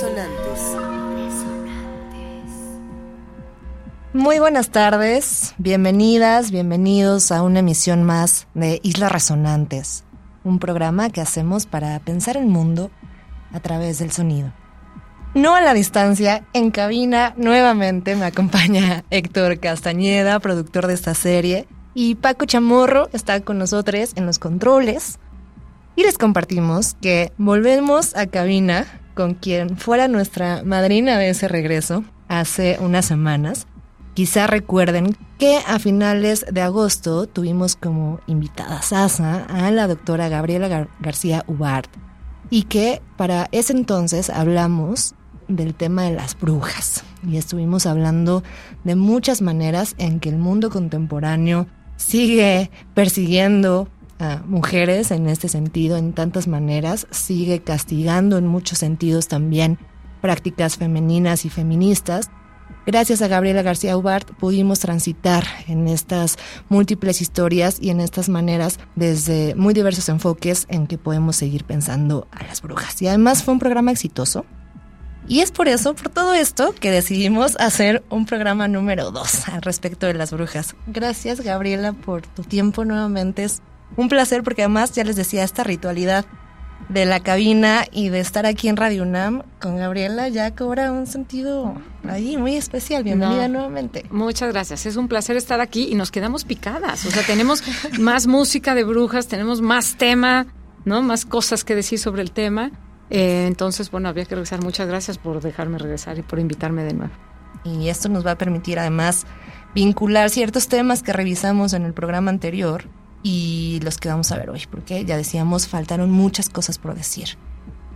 Resonantes. Muy buenas tardes, bienvenidas, bienvenidos a una emisión más de Islas Resonantes, un programa que hacemos para pensar el mundo a través del sonido. No a la distancia, en cabina nuevamente me acompaña Héctor Castañeda, productor de esta serie, y Paco Chamorro está con nosotros en los controles. Y les compartimos que volvemos a cabina con quien fuera nuestra madrina de ese regreso hace unas semanas. Quizá recuerden que a finales de agosto tuvimos como invitada Sasa a la doctora Gabriela García Ubart y que para ese entonces hablamos del tema de las brujas y estuvimos hablando de muchas maneras en que el mundo contemporáneo sigue persiguiendo a mujeres en este sentido en tantas maneras, sigue castigando en muchos sentidos también prácticas femeninas y feministas. Gracias a Gabriela García Ubart pudimos transitar en estas múltiples historias y en estas maneras desde muy diversos enfoques en que podemos seguir pensando a las brujas. Y además fue un programa exitoso. Y es por eso, por todo esto, que decidimos hacer un programa número dos al respecto de las brujas. Gracias Gabriela por tu tiempo nuevamente. Es un placer porque además, ya les decía, esta ritualidad de la cabina y de estar aquí en Radio UNAM con Gabriela ya cobra un sentido ahí muy especial. Bienvenida nuevamente. Muchas gracias. Es un placer estar aquí y nos quedamos picadas. O sea, tenemos más música de brujas, tenemos más tema, ¿no? Más cosas que decir sobre el tema. Eh, entonces, bueno, había que regresar. Muchas gracias por dejarme regresar y por invitarme de nuevo. Y esto nos va a permitir además vincular ciertos temas que revisamos en el programa anterior y los que vamos a ver hoy, porque ya decíamos, faltaron muchas cosas por decir.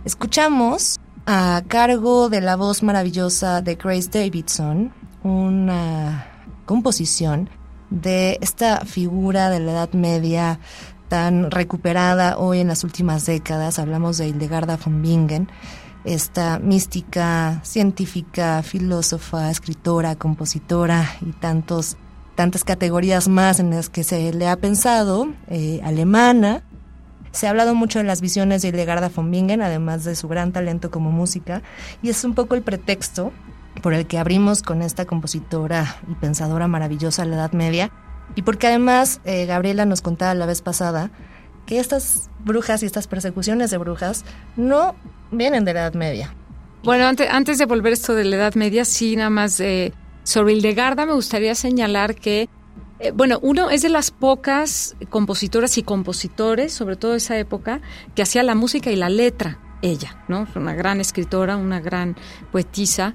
Escuchamos a cargo de la voz maravillosa de Grace Davidson una composición de esta figura de la Edad Media tan recuperada hoy en las últimas décadas. Hablamos de Hildegarda von Bingen, esta mística, científica, filósofa, escritora, compositora y tantos tantas categorías más en las que se le ha pensado, eh, alemana. Se ha hablado mucho de las visiones de Hildegard von Bingen, además de su gran talento como música, y es un poco el pretexto por el que abrimos con esta compositora y pensadora maravillosa de la Edad Media, y porque además eh, Gabriela nos contaba la vez pasada que estas brujas y estas persecuciones de brujas no vienen de la Edad Media. Bueno, antes, antes de volver esto de la Edad Media, sí, nada más eh, sobre Hildegarda me gustaría señalar que, eh, bueno, uno es de las pocas compositoras y compositores, sobre todo de esa época, que hacía la música y la letra, ella, ¿no? Una gran escritora, una gran poetisa,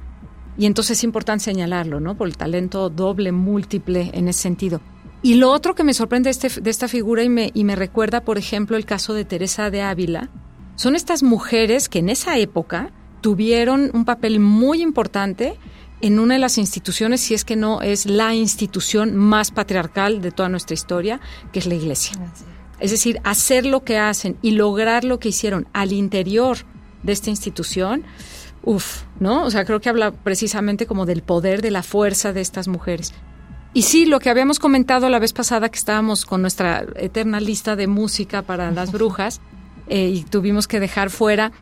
y entonces es importante señalarlo, ¿no? Por el talento doble, múltiple en ese sentido. Y lo otro que me sorprende de, este, de esta figura y me, y me recuerda, por ejemplo, el caso de Teresa de Ávila, son estas mujeres que en esa época tuvieron un papel muy importante en una de las instituciones, si es que no es la institución más patriarcal de toda nuestra historia, que es la iglesia. Es decir, hacer lo que hacen y lograr lo que hicieron al interior de esta institución, uff, ¿no? O sea, creo que habla precisamente como del poder, de la fuerza de estas mujeres. Y sí, lo que habíamos comentado la vez pasada que estábamos con nuestra eterna lista de música para las brujas eh, y tuvimos que dejar fuera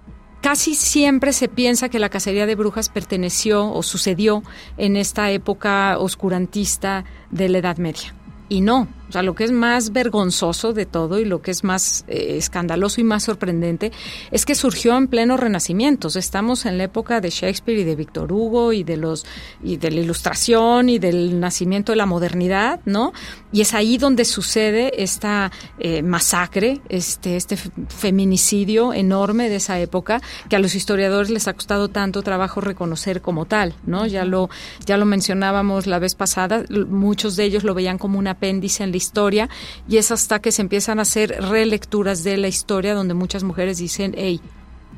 Casi siempre se piensa que la cacería de brujas perteneció o sucedió en esta época oscurantista de la Edad Media. Y no, o sea, lo que es más vergonzoso de todo y lo que es más eh, escandaloso y más sorprendente es que surgió en pleno renacimiento. Estamos en la época de Shakespeare y de Víctor Hugo y de los y de la Ilustración y del nacimiento de la modernidad, ¿no? Y es ahí donde sucede esta eh, masacre, este este feminicidio enorme de esa época que a los historiadores les ha costado tanto trabajo reconocer como tal, ¿no? Ya lo ya lo mencionábamos la vez pasada, muchos de ellos lo veían como un apéndice en la historia y es hasta que se empiezan a hacer relecturas de la historia donde muchas mujeres dicen, hey,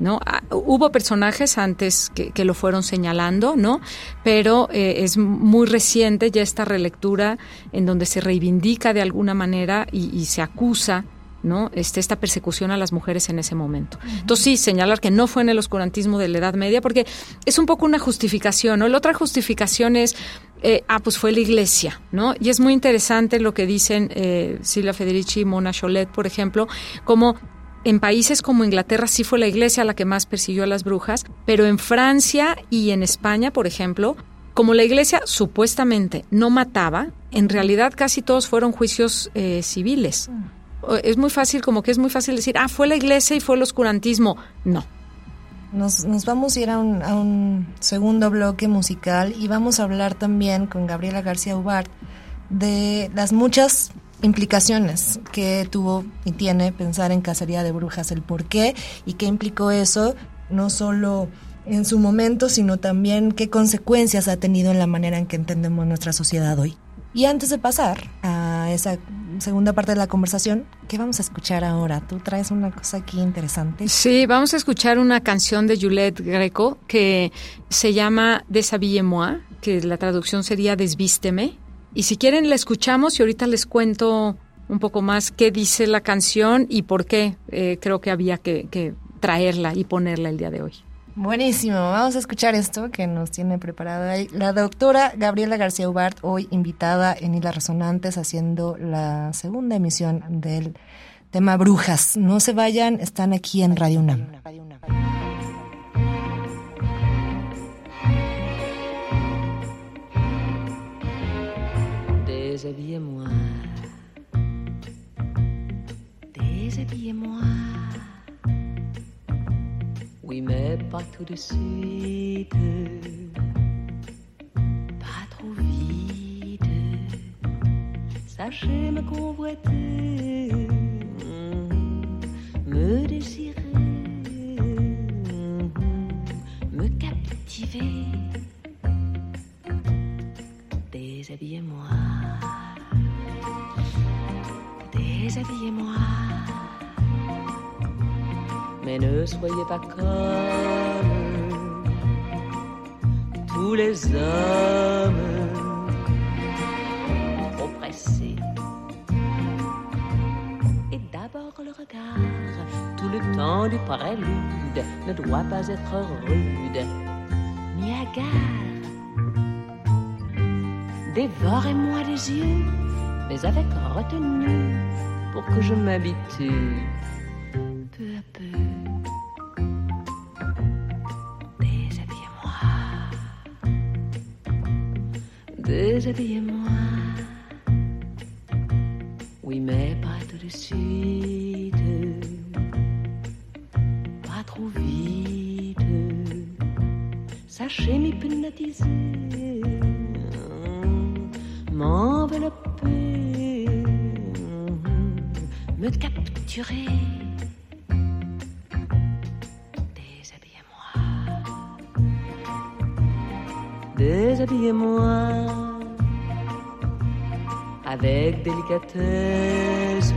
¿no? Ah, hubo personajes antes que, lo fueron señalando, ¿no? Pero eh, es muy reciente ya esta relectura en donde se reivindica de alguna manera y, se acusa ¿no? Este, esta persecución a las mujeres en ese momento. Entonces sí, señalar que no fue en el oscurantismo de la Edad Media, porque es un poco una justificación, ¿no? La otra justificación es, eh, ah, pues fue la iglesia, ¿no? Y es muy interesante lo que dicen eh, Silvia Federici y Mona Cholet, por ejemplo, como en países como Inglaterra sí fue la iglesia la que más persiguió a las brujas, pero en Francia y en España, por ejemplo, como la iglesia supuestamente no mataba, en realidad casi todos fueron juicios eh, civiles. Es muy fácil, como que es muy fácil decir, ah, fue la iglesia y fue el oscurantismo. No. Nos, nos vamos a ir a un, a un segundo bloque musical y vamos a hablar también con Gabriela García Ubart de las muchas implicaciones que tuvo y tiene pensar en cacería de brujas, el por qué y qué implicó eso, no solo en su momento, sino también qué consecuencias ha tenido en la manera en que entendemos nuestra sociedad hoy. Y antes de pasar a esa segunda parte de la conversación, ¿qué vamos a escuchar ahora? Tú traes una cosa aquí interesante. Sí, vamos a escuchar una canción de Juliette Greco que se llama Deshabille-moi, que la traducción sería Desvísteme. Y si quieren la escuchamos y ahorita les cuento un poco más qué dice la canción y por qué eh, creo que había que, que traerla y ponerla el día de hoy. Buenísimo, vamos a escuchar esto que nos tiene preparada ahí la doctora Gabriela García Ubart, hoy invitada en Islas Resonantes, haciendo la segunda emisión del tema Brujas. No se vayan, están aquí en Radio UNAM. Déshabillez-moi. Oui, mais pas tout de suite. Pas trop vite. Sachez me convoiter. Me désirer. Me captiver. Déshabillez-moi. Déshabillez-moi. Mais ne soyez pas comme tous les hommes trop pressés. Et d'abord le regard, tout le temps du prélude, ne doit pas être rude ni. Dévorez-moi les yeux, mais avec retenue, pour que je m'habitue peu à peu. Déshabillez-moi. Oui, mais pas tout de suite, pas trop vite. Sachez m'hypnotiser, m'envelopper, me capturer. Déshabillez-moi, déshabillez-moi avec délicatesse,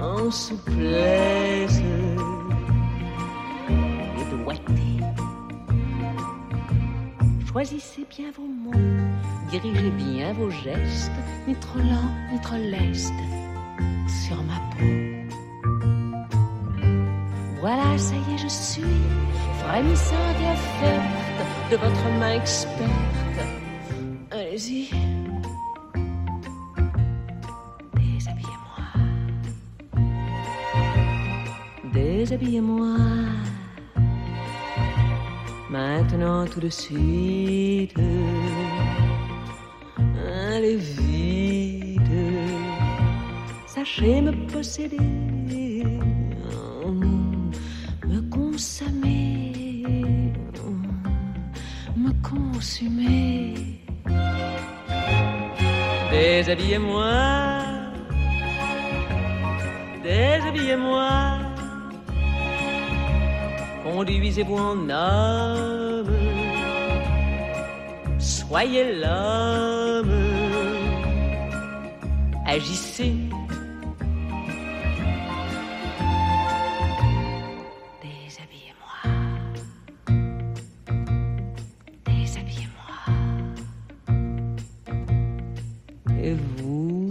en souplesse et doigté. Choisissez bien vos mots, dirigez bien vos gestes, ni trop lent, ni trop leste, sur ma peau. Voilà, ça y est, je suis frémissante et offerte de votre main experte. Allez-y. Déshabillez-moi. Maintenant tout de suite. Allez vite. Sachez me posséder. Me consommer. Me consumer. Déshabillez-moi. Déshabillez-moi. Conduisez-vous en homme, soyez l'homme, agissez, déshabillez-moi, déshabillez-moi, et vous?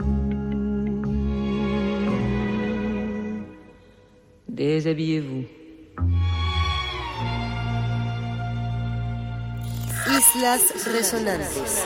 Déshabillez-vous. Islas Resonantes.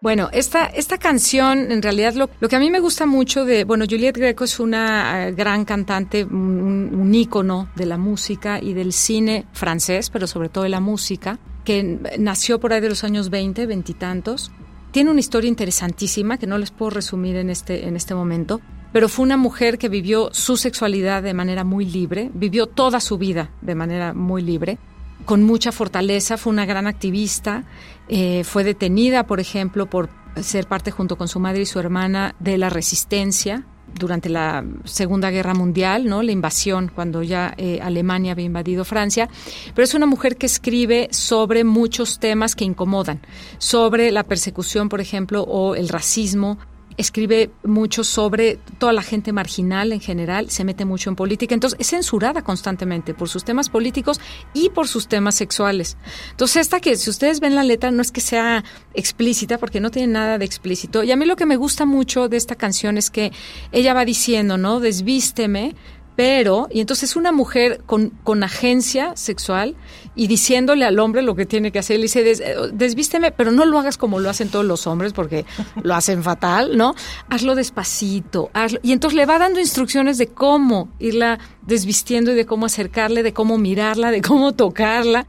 Bueno, esta, esta canción, en realidad, lo, lo que a mí me gusta mucho de, bueno, Juliette Greco es una eh, gran cantante, un, un ícono de la música y del cine francés, pero sobre todo de la música, que nació por ahí de los años 20, veintitantos. Tiene una historia interesantísima que no les puedo resumir en este, en este momento, pero fue una mujer que vivió su sexualidad de manera muy libre, vivió toda su vida de manera muy libre con mucha fortaleza, fue una gran activista, eh, fue detenida, por ejemplo, por ser parte junto con su madre y su hermana de la resistencia durante la Segunda Guerra Mundial, ¿no? La invasión cuando ya eh, Alemania había invadido Francia, pero es una mujer que escribe sobre muchos temas que incomodan, sobre la persecución, por ejemplo, o el racismo, escribe mucho sobre toda la gente marginal en general, se mete mucho en política, entonces es censurada constantemente por sus temas políticos y por sus temas sexuales. Entonces esta que si ustedes ven la letra no es que sea explícita porque no tiene nada de explícito y a mí lo que me gusta mucho de esta canción es que ella va diciendo, ¿no? Desvísteme, pero, y entonces una mujer con, con agencia sexual y diciéndole al hombre lo que tiene que hacer, le dice, Des, desvísteme, pero no lo hagas como lo hacen todos los hombres porque lo hacen fatal, ¿no? Hazlo despacito, hazlo. Y entonces le va dando instrucciones de cómo irla desvistiendo y de cómo acercarle, de cómo mirarla, de cómo tocarla.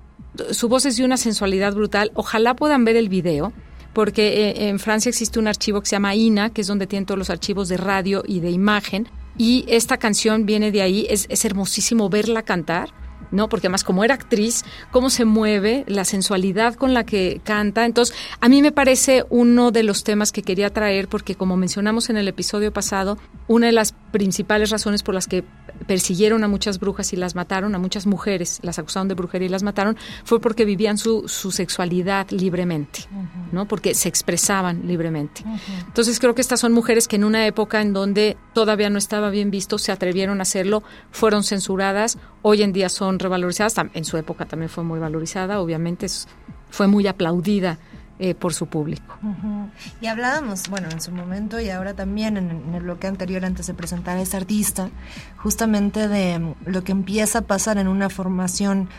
Su voz es de una sensualidad brutal. Ojalá puedan ver el video porque eh, en Francia existe un archivo que se llama INA, que es donde tienen todos los archivos de radio y de imagen, y esta canción viene de ahí, es, es hermosísimo verla cantar. ¿no? Porque además como era actriz, cómo se mueve, la sensualidad con la que canta. Entonces, a mí me parece uno de los temas que quería traer porque como mencionamos en el episodio pasado, una de las principales razones por las que persiguieron a muchas brujas y las mataron, a muchas mujeres, las acusaron de brujería y las mataron, fue porque vivían su, su sexualidad libremente, ¿no? Porque se expresaban libremente. Entonces creo que estas son mujeres que en una época en donde todavía no estaba bien visto, se atrevieron a hacerlo, fueron censuradas, hoy en día son revalorizadas, en su época también fue muy valorizada, obviamente es, fue muy aplaudida eh, por su público. Y hablábamos, bueno, en su momento y ahora también en, el bloque anterior, antes de presentar a esta artista, justamente de mm, lo que empieza a pasar en una formación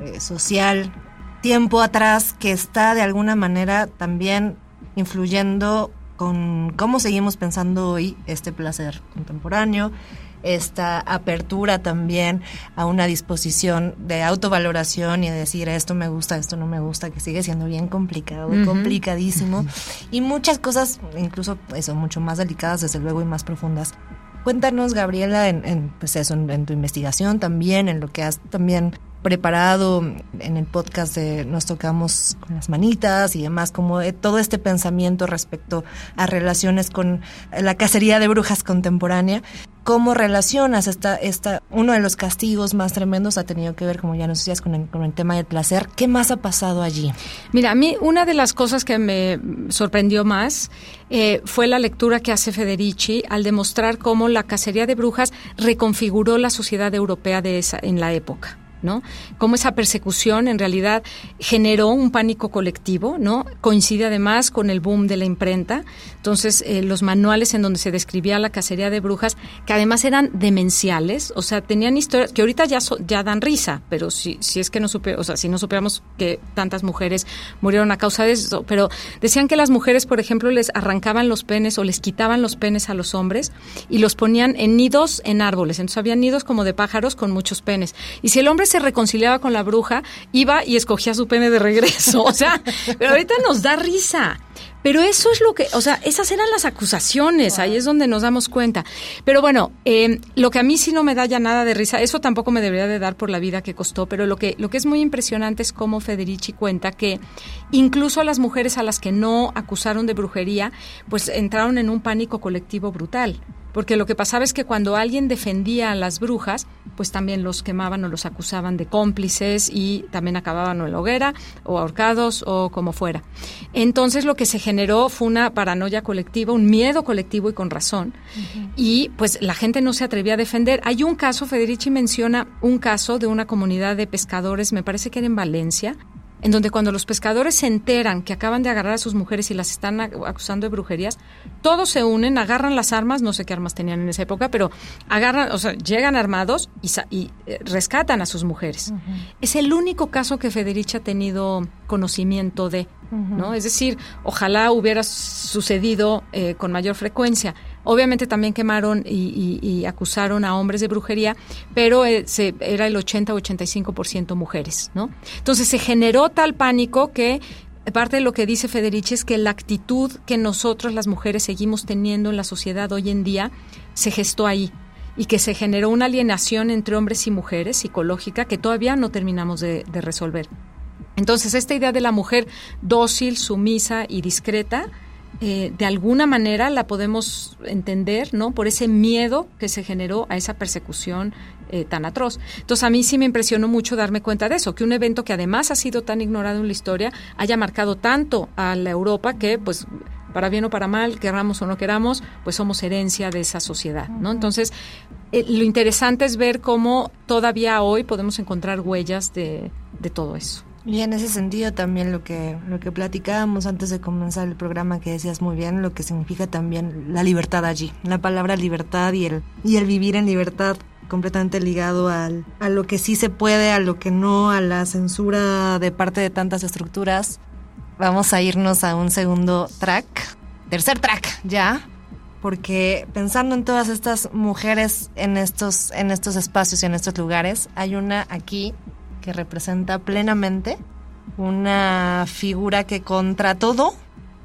eh, social tiempo atrás que está de alguna manera también influyendo con cómo seguimos pensando hoy este placer contemporáneo, esta apertura también a una disposición de autovaloración y de decir esto me gusta, esto no me gusta, que sigue siendo bien complicado, Ujú. complicadísimo y muchas cosas incluso eso mucho más delicadas desde luego y más profundas. Cuéntanos Gabriela en, en, pues eso, en, en tu investigación también, en lo que has también preparado en el podcast de Nos tocamos con las manitas y demás, como de todo este pensamiento respecto a relaciones con la cacería de brujas contemporánea. ¿Cómo relacionas esta, esta, uno de los castigos más tremendos ha tenido que ver, como ya nos decías, con el, con el tema del placer? ¿Qué más ha pasado allí? Mira, a mí una de las cosas que me sorprendió más eh, fue la lectura que hace Federici al demostrar cómo la cacería de brujas reconfiguró la sociedad europea de esa, en la época. ¿No? Cómo esa persecución en realidad generó un pánico colectivo, ¿no? Coincide además con el boom de la imprenta. Entonces, eh, los manuales en donde se describía la cacería de brujas, que además eran demenciales, o sea, tenían historias que ahorita ya, so- ya dan risa, pero si, si es que no supe, o sea, si no supiéramos que tantas mujeres murieron a causa de eso, pero decían que las mujeres, por ejemplo, les arrancaban los penes o les quitaban los penes a los hombres y los ponían en nidos en árboles. Entonces había nidos como de pájaros con muchos penes. Y si el hombre se reconciliaba con la bruja, iba y escogía su pene de regreso. O sea, pero ahorita nos da risa. Pero eso es lo que, o sea, esas eran las acusaciones, ahí es donde nos damos cuenta. Pero bueno, eh, lo que a mí sí no me da ya nada de risa, eso tampoco me debería de dar por la vida que costó, pero lo que, lo que es muy impresionante es cómo Federici cuenta que incluso a las mujeres a las que no acusaron de brujería, pues entraron en un pánico colectivo brutal. Porque lo que pasaba es que cuando alguien defendía a las brujas, pues también los quemaban o los acusaban de cómplices y también acababan o en la hoguera o ahorcados o como fuera. Entonces lo que se generó fue una paranoia colectiva, un miedo colectivo y con razón. Y pues la gente no se atrevía a defender. Hay un caso, Federici menciona un caso de una comunidad de pescadores, me parece que era en Valencia, en donde cuando los pescadores se enteran que acaban de agarrar a sus mujeres y las están ac- acusando de brujerías, todos se unen, agarran las armas, no sé qué armas tenían en esa época, pero agarran, o sea, llegan armados y, y, eh, rescatan a sus mujeres. Es el único caso que Federici ha tenido conocimiento de ¿no? Es decir, ojalá hubiera sucedido eh, con mayor frecuencia. Obviamente también quemaron y, acusaron a hombres de brujería, pero eh, era el 80 o 85% mujeres, ¿no? Entonces se generó tal pánico que parte de lo que dice Federici es que la actitud que nosotros las mujeres seguimos teniendo en la sociedad hoy en día se gestó ahí y que se generó una alienación entre hombres y mujeres psicológica que todavía no terminamos de resolver. Entonces, esta idea de la mujer dócil, sumisa y discreta, eh, de alguna manera la podemos entender, ¿no? Por ese miedo que se generó a esa persecución eh, tan atroz. Entonces, a mí sí me impresionó mucho darme cuenta de eso, que un evento que además ha sido tan ignorado en la historia haya marcado tanto a la Europa que, pues, para bien o para mal, queramos o no queramos, pues somos herencia de esa sociedad, ¿no? Entonces, eh, lo interesante es ver cómo todavía hoy podemos encontrar huellas de, de todo eso. Y en ese sentido también lo que, lo que platicábamos antes de comenzar el programa que decías muy bien, lo que significa también la libertad allí. La palabra libertad y el, y el vivir en libertad completamente ligado al, a lo que sí se puede, a lo que no, a la censura de parte de tantas estructuras. Vamos a irnos a un segundo track, tercer track ya, porque pensando en todas estas mujeres en estos, en estos espacios y en estos lugares, hay una aquí que representa plenamente una figura que contra todo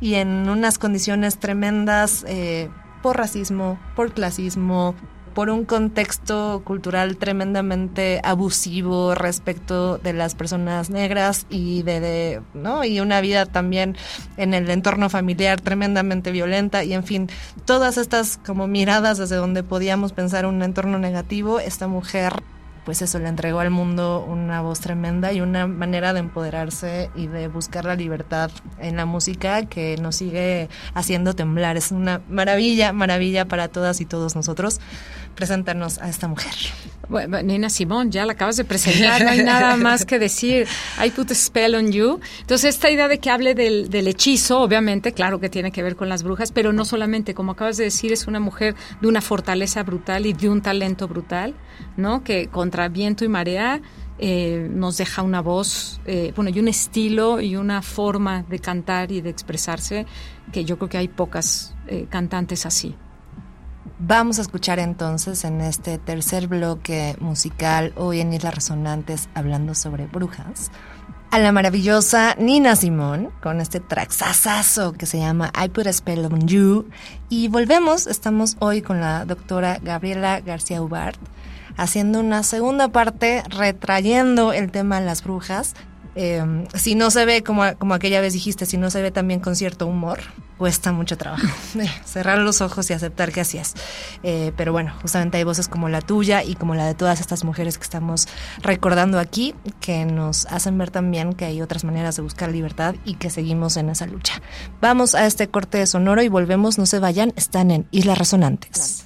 y en unas condiciones tremendas eh, por racismo, por clasismo, por un contexto cultural tremendamente abusivo respecto de las personas negras y de, de, no y una vida también en el entorno familiar tremendamente violenta y en fin todas estas como miradas desde donde podíamos pensar un entorno negativo esta mujer pues eso le entregó al mundo una voz tremenda y una manera de empoderarse y de buscar la libertad en la música que nos sigue haciendo temblar. Es una maravilla, maravilla para todas y todos nosotros presentarnos a esta mujer. Bueno, Nina Simón, ya la acabas de presentar, no hay nada más que decir. I put a spell on you. Entonces, esta idea de que hable del, del, hechizo, obviamente, claro que tiene que ver con las brujas, pero no solamente, como acabas de decir, es una mujer de una fortaleza brutal y de un talento brutal, ¿no? Que contra viento y marea eh, nos deja una voz, eh, bueno, y un estilo y una forma de cantar y de expresarse que yo creo que hay pocas eh, cantantes así. Vamos a escuchar entonces en este tercer bloque musical hoy en Islas Resonantes hablando sobre brujas a la maravillosa Nina Simón con este traxazazo que se llama I Put a Spell on You. Y volvemos, estamos hoy con la doctora Gabriela García Ubart haciendo una segunda parte retrayendo el tema de las brujas eh, si no se ve como, como aquella vez dijiste, si no se ve también con cierto humor, cuesta mucho trabajo. Cerrar los ojos y aceptar que así es. Eh, pero bueno, justamente hay voces como la tuya y como la de todas estas mujeres que estamos recordando aquí, que nos hacen ver también que hay otras maneras de buscar libertad y que seguimos en esa lucha. Vamos a este corte de sonoro y volvemos, no se vayan, están en Islas Resonantes.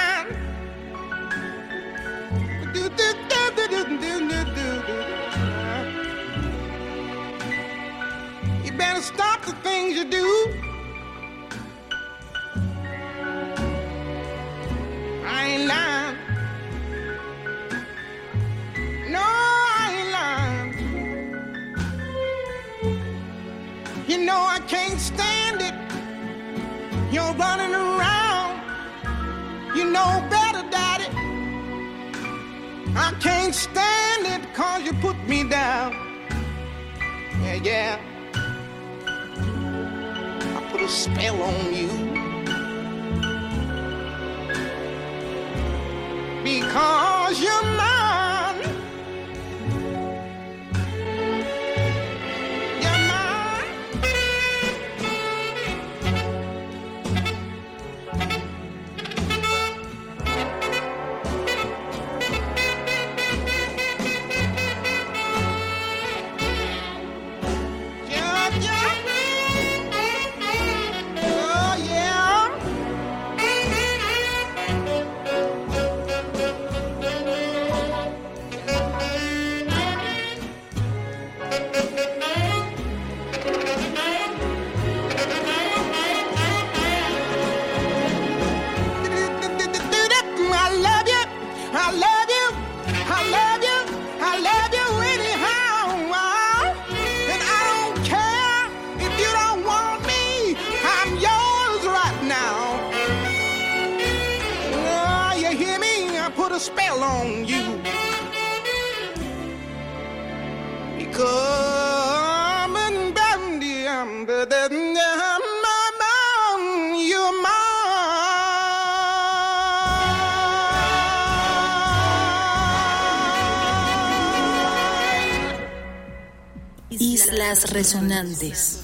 Can't stand it cause you put me down. Yeah, yeah. I put a spell on you. Because you're Resonantes.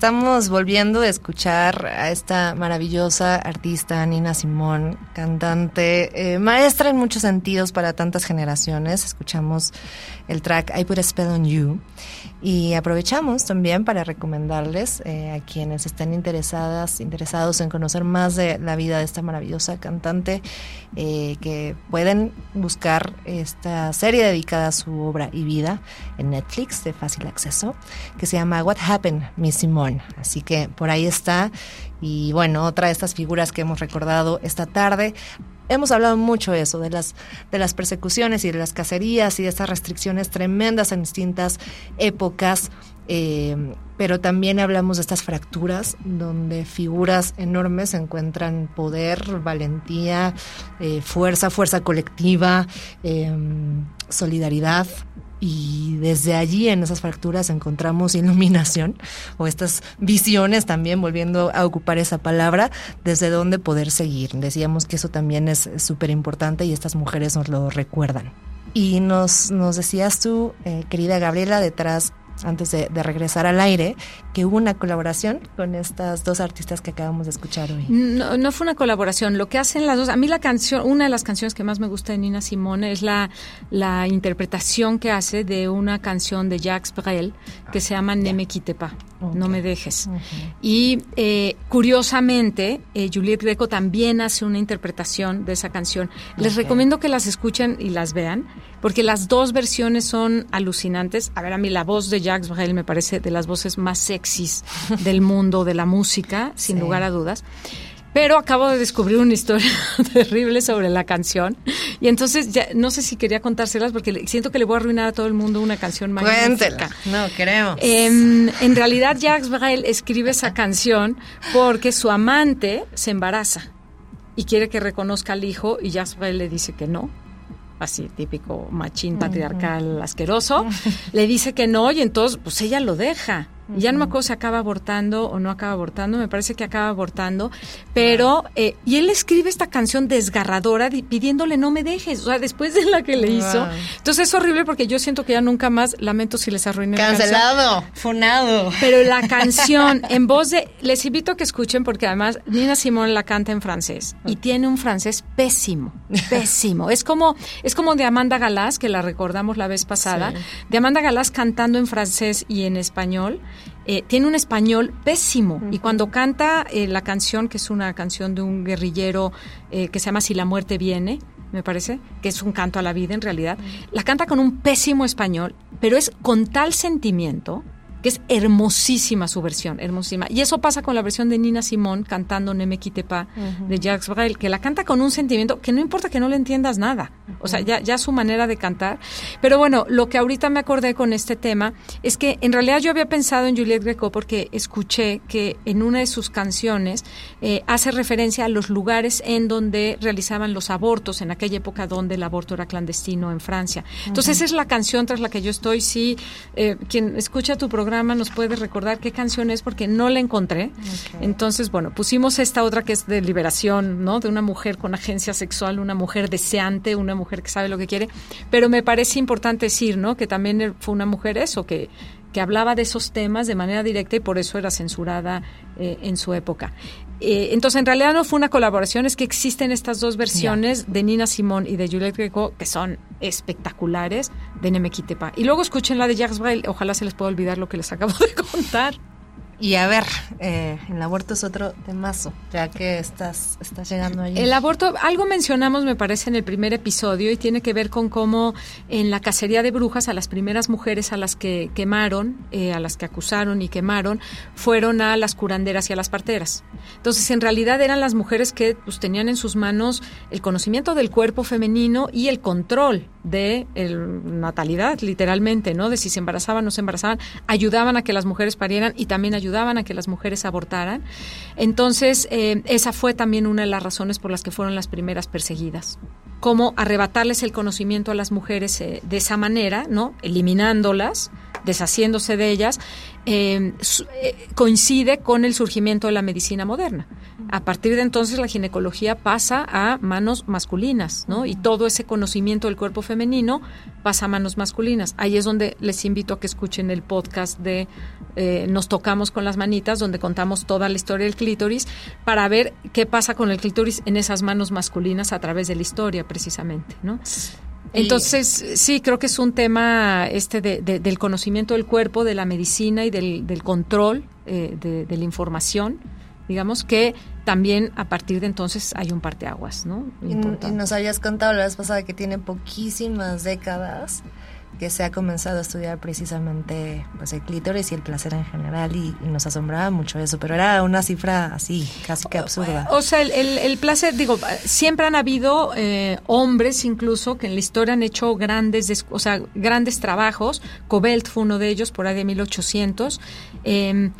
Estamos volviendo a escuchar a esta maravillosa artista Nina Simón, cantante, eh, maestra en muchos sentidos para tantas generaciones. Escuchamos el track I Put a Spell on You y aprovechamos también para recomendarles eh, a quienes estén interesadas, interesados en conocer más de la vida de esta maravillosa cantante eh, que pueden buscar esta serie dedicada a su obra y vida en Netflix de fácil acceso que se llama What Happened, Miss Simone. Así que por ahí está. Y bueno, otra de estas figuras que hemos recordado esta tarde. Hemos hablado mucho de eso, de las, de las persecuciones y de las cacerías y de estas restricciones tremendas en distintas épocas. eh, pero también hablamos de estas fracturas donde figuras enormes encuentran poder, valentía, eh, fuerza, fuerza colectiva, eh, solidaridad. Y desde allí, en esas fracturas, encontramos iluminación o estas visiones también, volviendo a ocupar esa palabra, desde dónde poder seguir. Decíamos que eso también es súper importante y estas mujeres nos lo recuerdan. Y nos, nos decías tú, eh, querida Gabriela, detrás antes de, de, regresar al aire, que hubo una colaboración con estas dos artistas que acabamos de escuchar hoy. No, no fue una colaboración. Lo que hacen las dos, a mí la canción, una de las canciones que más me gusta de Nina Simone es la, la interpretación que hace de una canción de Jacques Brel que se llama Ne me quitte pas, okay. no me dejes. Uh -huh. Y eh, curiosamente, eh, Juliette Greco también hace una interpretación de esa canción. Les okay. recomiendo que las escuchen y las vean, porque las dos versiones son alucinantes. A ver, a mí la voz de Jacques Brel me parece de las voces más sexys del mundo de la música, sin sí. lugar a dudas. Pero acabo de descubrir una historia terrible sobre la canción. Y entonces ya no sé si quería contárselas porque siento que le voy a arruinar a todo el mundo una canción magnífica. Cuéntela. No, queremos. Eh, en realidad, Jacques Brel escribe esa canción porque su amante se embaraza y quiere que reconozca al hijo y Jacques Brel le dice que no así típico machín patriarcal uh -huh. asqueroso, le dice que no y entonces pues ella lo deja. Uh -huh. Ya no me acuerdo si acaba abortando o no acaba abortando, me parece que acaba abortando, pero eh, y él escribe esta canción desgarradora pidiéndole no me dejes, o sea, después de la que le hizo. Entonces es horrible porque yo siento que ya nunca más lamento si les arruiné Cancelado, funado. Pero la canción en voz de les invito a que escuchen porque además Nina Simón la canta en francés y tiene un francés pésimo, pésimo. es como es como de Amanda Galás que la recordamos la vez pasada, sí. de Amanda Galás cantando en francés y en español. Eh, tiene un español pésimo uh -huh. y cuando canta eh, la canción, que es una canción de un guerrillero eh, que se llama Si la muerte viene, me parece, que es un canto a la vida en realidad, uh -huh. la canta con un pésimo español, pero es con tal sentimiento que es hermosísima su versión, hermosísima. Y eso pasa con la versión de Nina Simón cantando Ne me quitte pas uh -huh. de Jacques Brel, que la canta con un sentimiento que no importa que no le entiendas nada. Uh -huh. O sea, ya, ya su manera de cantar. Pero bueno, lo que ahorita me acordé con este tema es que en realidad yo había pensado en Juliette Greco porque escuché que en una de sus canciones eh, hace referencia a los lugares en donde realizaban los abortos, en aquella época donde el aborto era clandestino en Francia. Entonces, uh -huh. esa es la canción tras la que yo estoy. Si eh, quien escucha tu programa programa nos puede recordar qué canción es porque no la encontré. Okay. Entonces, bueno, pusimos esta otra que es de liberación, ¿no? De una mujer con agencia sexual, una mujer deseante, una mujer que sabe lo que quiere. Pero me parece importante decir, ¿no? Que también fue una mujer eso, que que hablaba de esos temas de manera directa y por eso era censurada eh, en su época. Eh, entonces, en realidad no fue una colaboración, es que existen estas dos versiones yeah. de Nina Simón y de Juliette Greco que son espectaculares de Nemequitepa. Y luego escuchen la de Jacques Brel, ojalá se les pueda olvidar lo que les acabo de contar. Y a ver, eh, el aborto es otro temazo, ya que estás, estás llegando allí. El aborto, algo mencionamos, me parece, en el primer episodio y tiene que ver con cómo en la cacería de brujas a las primeras mujeres a las que quemaron, eh, a las que acusaron y quemaron, fueron a las curanderas y a las parteras. Entonces, en realidad eran las mujeres que pues, tenían en sus manos el conocimiento del cuerpo femenino y el control de el, natalidad, literalmente, ¿no? De si se embarazaban o no se embarazaban, ayudaban a que las mujeres parieran y también ayudaban ayudaban a que las mujeres abortaran. Entonces, eh, esa fue también una de las razones por las que fueron las primeras perseguidas cómo arrebatarles el conocimiento a las mujeres eh, de esa manera, ¿no? Eliminándolas, deshaciéndose de ellas, eh, su- eh, coincide con el surgimiento de la medicina moderna. A partir de entonces la ginecología pasa a manos masculinas, ¿no? Y todo ese conocimiento del cuerpo femenino pasa a manos masculinas. Ahí es donde les invito a que escuchen el podcast de eh, Nos tocamos con las manitas, donde contamos toda la historia del clítoris, para ver qué pasa con el clítoris en esas manos masculinas a través de la historia, precisamente, ¿no? Entonces, sí, creo que es un tema este de- de- del conocimiento del cuerpo, de la medicina y del, del control eh, de, de la información, digamos que también a partir de entonces hay un parteaguas, ¿no? Y, y nos habías contado la vez pasada que tiene poquísimas décadas que se ha comenzado a estudiar precisamente pues el clítoris y el placer en general y, nos asombraba mucho eso, pero era una cifra así, casi que absurda. O sea, el, placer, digo, siempre han habido eh, hombres incluso que en la historia han hecho grandes, des- o sea, grandes trabajos. Cobelt fue uno de ellos por ahí de 1800. Eh,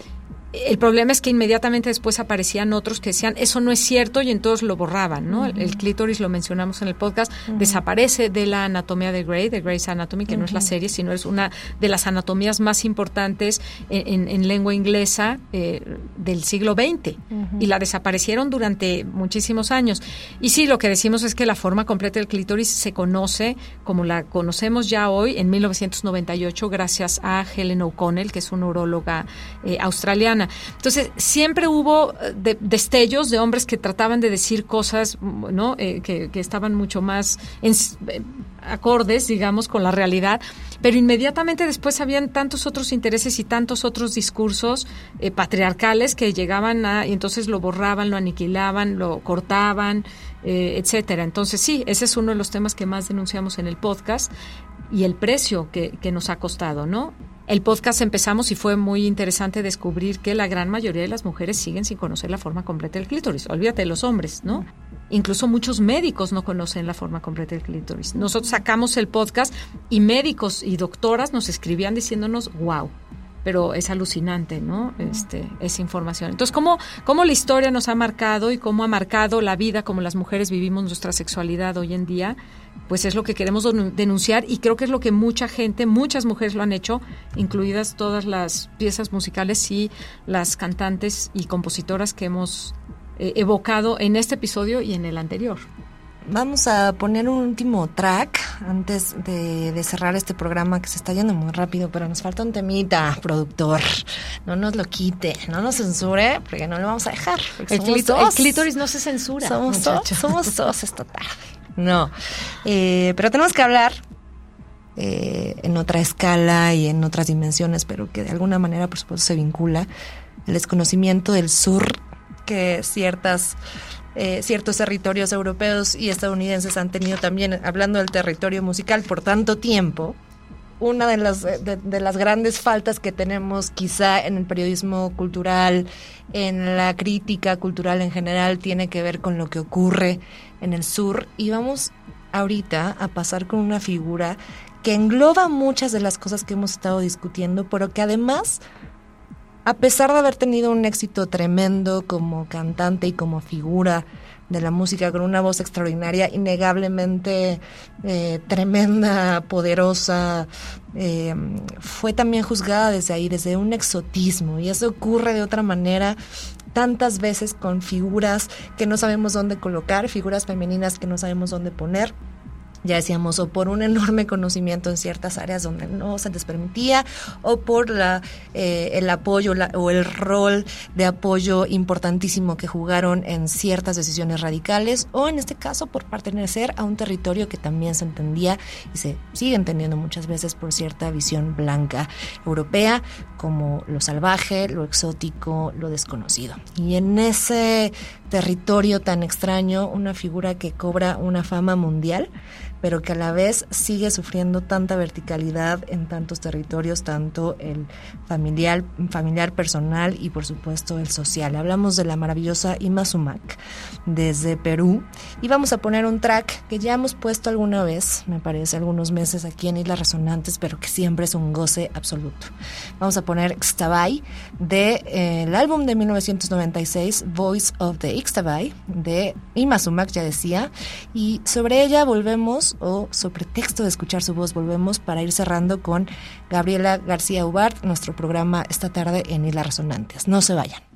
el problema es que inmediatamente después aparecían otros que decían eso no es cierto y entonces lo borraban, ¿no? El- El clítoris lo mencionamos en el podcast, desaparece de la anatomía de Grey, de Grey's Anatomy, que no es la serie, sino es una de las anatomías más importantes en, en- en lengua inglesa eh, del siglo XX y la desaparecieron durante muchísimos años. Y sí, lo que decimos es que la forma completa del clítoris se conoce como la conocemos ya hoy en 1998 gracias a Helen O'Connell, que es una uróloga eh, australiana. Entonces, siempre hubo eh, de- destellos de hombres que trataban de decir cosas, ¿no? Eh, que, estaban mucho más eh, acordes, digamos, con la realidad, pero inmediatamente después habían tantos otros intereses y tantos otros discursos patriarcales que llegaban a, y entonces lo borraban, lo aniquilaban, lo cortaban, etcétera. Entonces sí, ese es uno de los temas que más denunciamos en el podcast y el precio que, que nos ha costado, ¿no? El podcast empezamos y fue muy interesante descubrir que la gran mayoría de las mujeres siguen sin conocer la forma completa del clítoris. Olvídate de los hombres, ¿no? Incluso muchos médicos no conocen la forma completa del clítoris. Nosotros sacamos el podcast y médicos y doctoras nos escribían diciéndonos, wow, pero es alucinante, ¿no? Este, esa información. Entonces, ¿cómo, cómo la historia nos ha marcado y cómo ha marcado la vida, como las mujeres vivimos nuestra sexualidad hoy en día? Pues es lo que queremos denu- denunciar y creo que es lo que mucha gente, muchas mujeres lo han hecho, incluidas todas las piezas musicales y las cantantes y compositoras que hemos eh, evocado en este episodio y en el anterior. Vamos a poner un último track antes de, de cerrar este programa que se está yendo muy rápido, pero nos falta un temita, productor. No nos lo quite, no nos censure, porque no lo vamos a dejar. El, el clítoris no se censura. Somos dos, muchacho. somos dos esta tarde. No, Eh, pero tenemos que hablar eh, en otra escala y en otras dimensiones, pero que de alguna manera, por supuesto, se vincula el desconocimiento del sur que ciertas eh, ciertos territorios europeos y estadounidenses han tenido también, hablando del territorio musical por tanto tiempo, una de las, de, de las grandes faltas que tenemos quizá en el periodismo cultural, en la crítica cultural en general, tiene que ver con lo que ocurre en el sur. Y vamos ahorita a pasar con una figura que engloba muchas de las cosas que hemos estado discutiendo, pero que además, a pesar de haber tenido un éxito tremendo como cantante y como figura, de la música con una voz extraordinaria, innegablemente eh, tremenda, poderosa. Eh, fue también juzgada desde ahí, desde un exotismo, y eso ocurre de otra manera tantas veces con figuras que no sabemos dónde colocar, figuras femeninas que no sabemos dónde poner ya decíamos, o por un enorme conocimiento en ciertas áreas donde no se les permitía, o por la, eh, el apoyo o el rol de apoyo importantísimo que jugaron en ciertas decisiones radicales, o en este caso por pertenecer a un territorio que también se entendía y se sigue entendiendo muchas veces por cierta visión blanca europea, como lo salvaje, lo exótico, lo desconocido. Y en ese territorio tan extraño, una figura que cobra una fama mundial, pero que a la vez sigue sufriendo tanta verticalidad en tantos territorios, tanto el familiar, familiar personal y por supuesto el social. Hablamos de la maravillosa Ima Sumac desde Perú y vamos a poner un track que ya hemos puesto alguna vez, me parece, algunos meses aquí en Islas Resonantes, pero que siempre es un goce absoluto. Vamos a poner Xtabay del de, eh, álbum de 1996, Voice of the Ixtabay, de Ima Sumac, ya decía, y sobre ella volvemos, o sobre texto de escuchar su voz, volvemos para ir cerrando con Gabriela García Ubart, nuestro programa esta tarde en Islas Resonantes. No se vayan.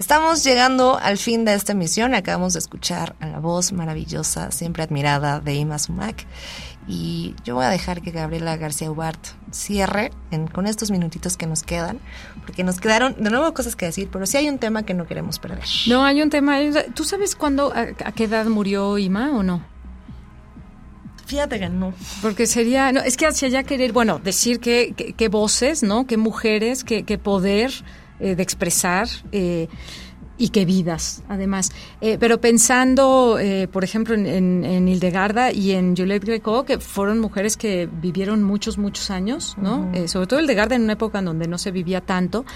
Estamos llegando al fin de esta emisión. Acabamos de escuchar a la voz maravillosa, siempre admirada de Ima Sumac. Y yo voy a dejar que Gabriela García Ubart cierre con estos minutitos que nos quedan, porque nos quedaron de nuevo cosas que decir, pero sí hay un tema que no queremos perder. No, hay un tema. ¿Tú sabes cuándo, a, a qué edad murió Ima o no? Fíjate que no. Porque sería, no, es que hacia allá querer, bueno, decir que, que voces, ¿no? Que mujeres, que poder eh, de expresar. Eh, y qué vidas, además. Eh, pero pensando, eh, por ejemplo, en, en, en, Hildegarda y en Juliette Greco, que fueron mujeres que vivieron muchos, muchos años, ¿no? Uh -huh. eh, sobre todo Hildegarda en una época en donde no se vivía tanto.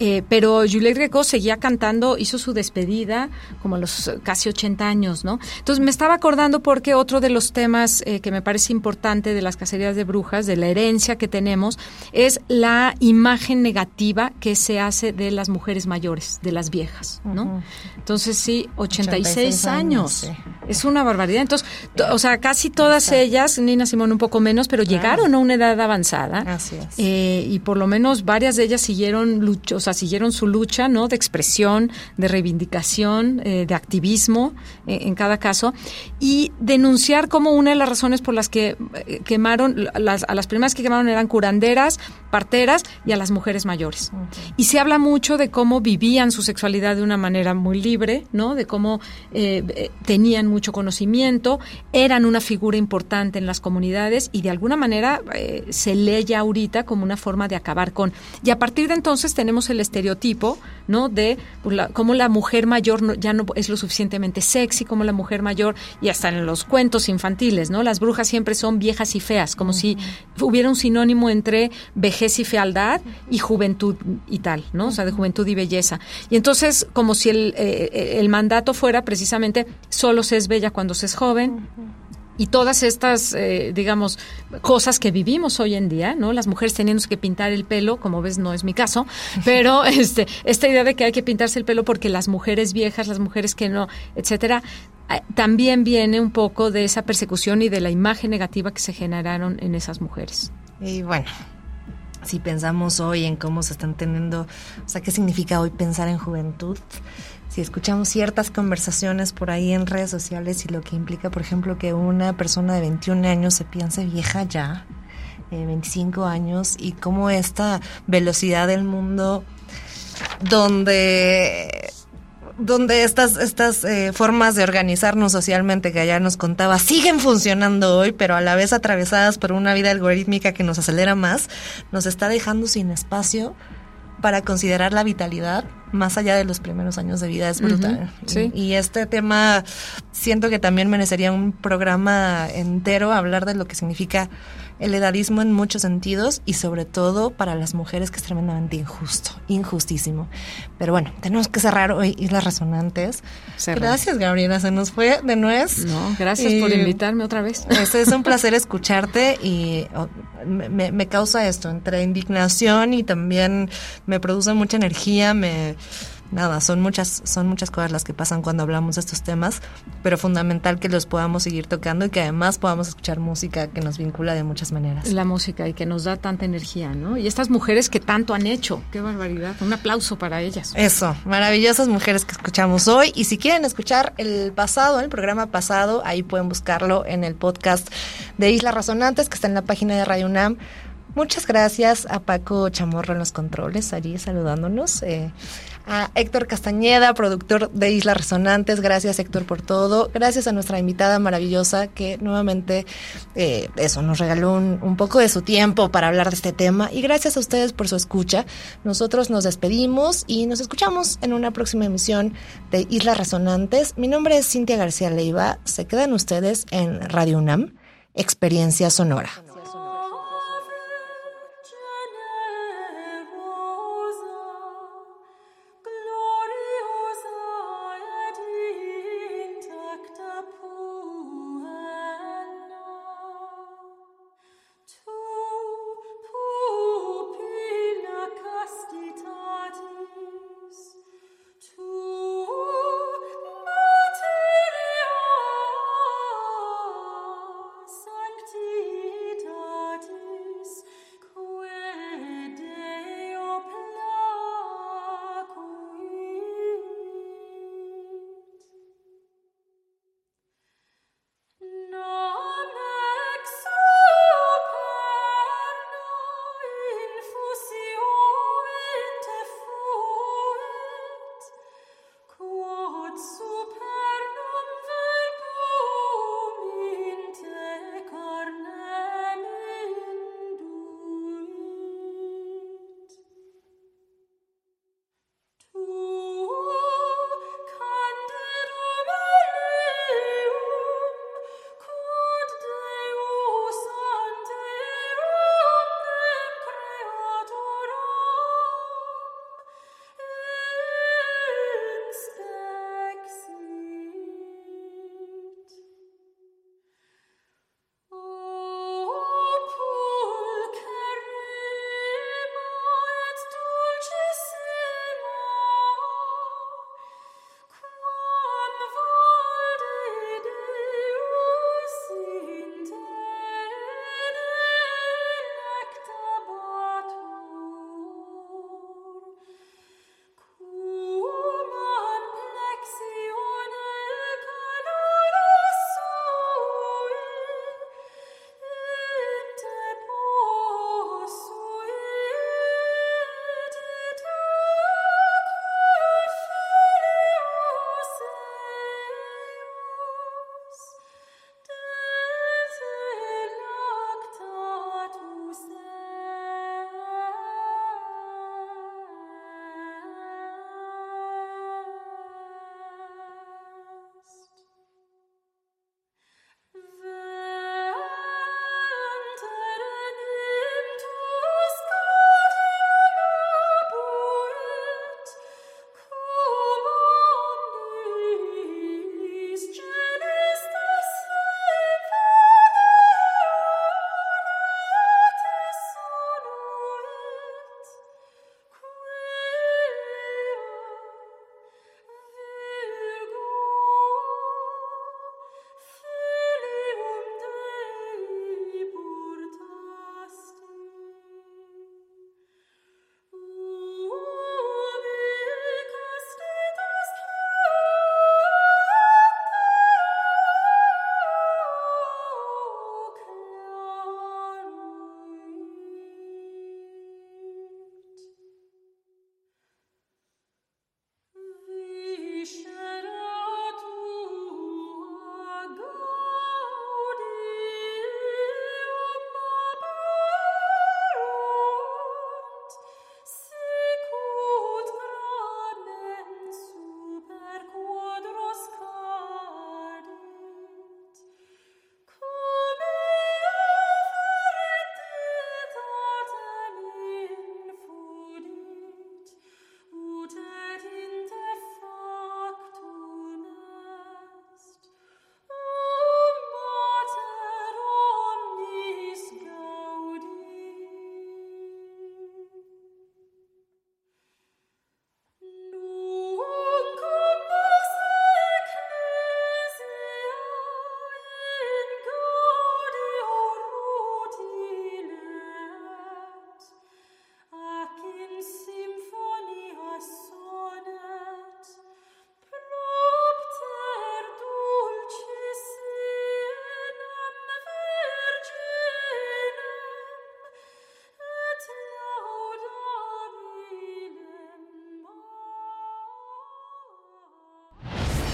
Eh, pero Juliette Greco seguía cantando, hizo su despedida como a los casi 80 años, ¿no? Entonces me estaba acordando porque otro de los temas eh, que me parece importante de las cacerías de brujas, de la herencia que tenemos, es la imagen negativa que se hace de las mujeres mayores, de las viejas, ¿no? Entonces sí, 86, 86 años. años, Es una barbaridad. Entonces, to- o sea, casi todas ellas, Nina Simón un poco menos, pero llegaron a una edad avanzada. Así es. Eh, y por lo menos varias de ellas siguieron lucha, o siguieron su lucha, ¿no? De expresión, de reivindicación, eh, de activismo, eh, en cada caso, y denunciar como una de las razones por las que eh, quemaron, las, a las primeras que quemaron eran curanderas, parteras y a las mujeres mayores. Y se habla mucho de cómo vivían su sexualidad de una manera muy libre, ¿no? De cómo eh, eh, tenían mucho conocimiento, eran una figura importante en las comunidades y de alguna manera eh, se lee ya ahorita como una forma de acabar con. Y a partir de entonces tenemos el estereotipo, ¿no? De pues, la- cómo la mujer mayor no- ya no es lo suficientemente sexy, como la mujer mayor, y hasta en los cuentos infantiles, ¿no? Las brujas siempre son viejas y feas, como si hubiera un sinónimo entre vejez y fealdad y juventud y tal, ¿no? O sea, de juventud y belleza. Y entonces, como si el, eh, el mandato fuera precisamente solo se es bella cuando se es joven, y todas estas, eh, digamos, cosas que vivimos hoy en día, ¿no? Las mujeres teniendo que pintar el pelo, como ves, no es mi caso, pero este, esta idea de que hay que pintarse el pelo porque las mujeres viejas, las mujeres que no, etcétera, eh, también viene un poco de esa persecución y de la imagen negativa que se generaron en esas mujeres. Y bueno, si pensamos hoy en cómo se están teniendo, o sea, qué significa hoy pensar en juventud, si escuchamos ciertas conversaciones por ahí en redes sociales y lo que implica, por ejemplo, que una persona de 21 años se piense vieja ya, eh, 25 años, y cómo esta velocidad del mundo donde donde estas, estas eh, formas de organizarnos socialmente que ya nos contaba siguen funcionando hoy, pero a la vez atravesadas por una vida algorítmica que nos acelera más, nos está dejando sin espacio para considerar la vitalidad más allá de los primeros años de vida. Es brutal. Sí. y, y este tema siento que también merecería un programa entero hablar de lo que significa el edadismo en muchos sentidos y sobre todo para las mujeres que es tremendamente injusto, injustísimo. Pero bueno, tenemos que cerrar hoy Islas Resonantes. Cerramos. Gracias, Gabriela, se nos fue de nuez. No, gracias por invitarme otra vez. es, es un placer escucharte y oh, me, me- me causa esto, entre indignación y también me produce mucha energía, me nada, son muchas, son muchas cosas las que pasan cuando hablamos de estos temas, pero fundamental que los podamos seguir tocando y que además podamos escuchar música que nos vincula de muchas maneras. La música y que nos da tanta energía, ¿no? Y estas mujeres que tanto han hecho, qué barbaridad. Un aplauso para ellas. Eso, maravillosas mujeres que escuchamos hoy. Y si quieren escuchar el pasado, el programa pasado, ahí pueden buscarlo en el podcast de Islas Resonantes, que está en la página de Radio UNAM. Muchas gracias a Paco Chamorro en los controles, allí saludándonos. eh, a Héctor Castañeda, productor de Islas Resonantes. Gracias, Héctor, por todo. Gracias a nuestra invitada maravillosa que nuevamente, eh, eso, nos regaló un, un poco de su tiempo para hablar de este tema. Y gracias a ustedes por su escucha. Nosotros nos despedimos y nos escuchamos en una próxima emisión de Islas Resonantes. Mi nombre es Cintia García Leiva. Se quedan ustedes en Radio UNAM, Experiencia Sonora.